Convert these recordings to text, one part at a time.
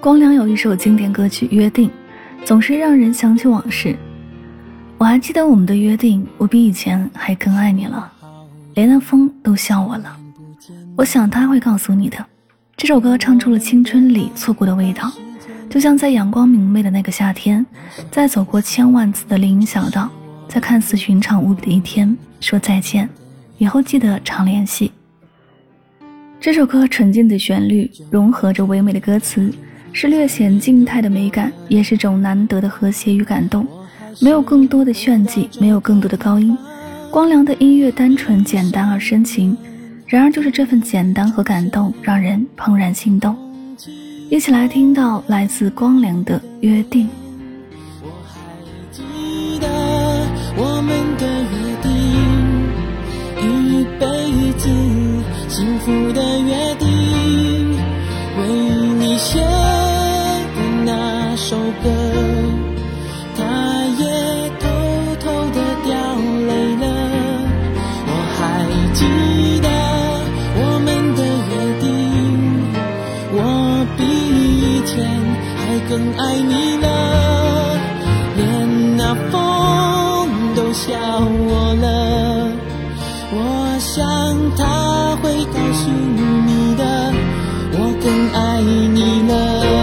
光良有一首经典歌曲《约定》，总是让人想起往事。我还记得我们的约定，我比以前还更爱你了，连那风都笑我了。我想他会告诉你的。这首歌唱出了青春里错过的味道，就像在阳光明媚的那个夏天，在走过千万次的林荫小道，在看似寻常无比的一天说再见，以后记得常联系。这首歌纯净的旋律融合着唯美的歌词。是略显静态的美感，也是种难得的和谐与感动。没有更多的炫技，没有更多的高音，光良的音乐单纯简单而深情。然而，就是这份简单和感动，让人怦然心动。一起来听到来自光良的《约定》。我还记得我们的约定，一辈子幸福的约定，为你写。首歌，他也偷偷的掉泪了。我还记得我们的约定，我比以前还更爱你了，连那风都笑我了。我想他会告诉你的，我更爱你了。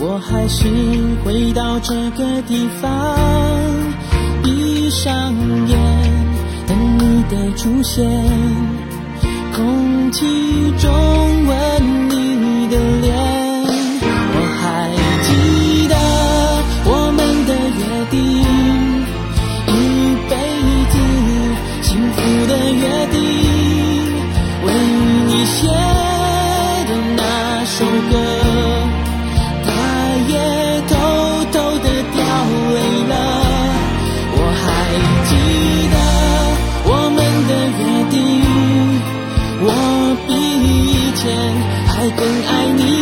我还是回到这个地方，闭上眼等你的出现，空气中吻你的脸。我还记得我们的约定，一辈子幸福的约定，为你写的那首歌。记得我们的约定我比以前还更爱你。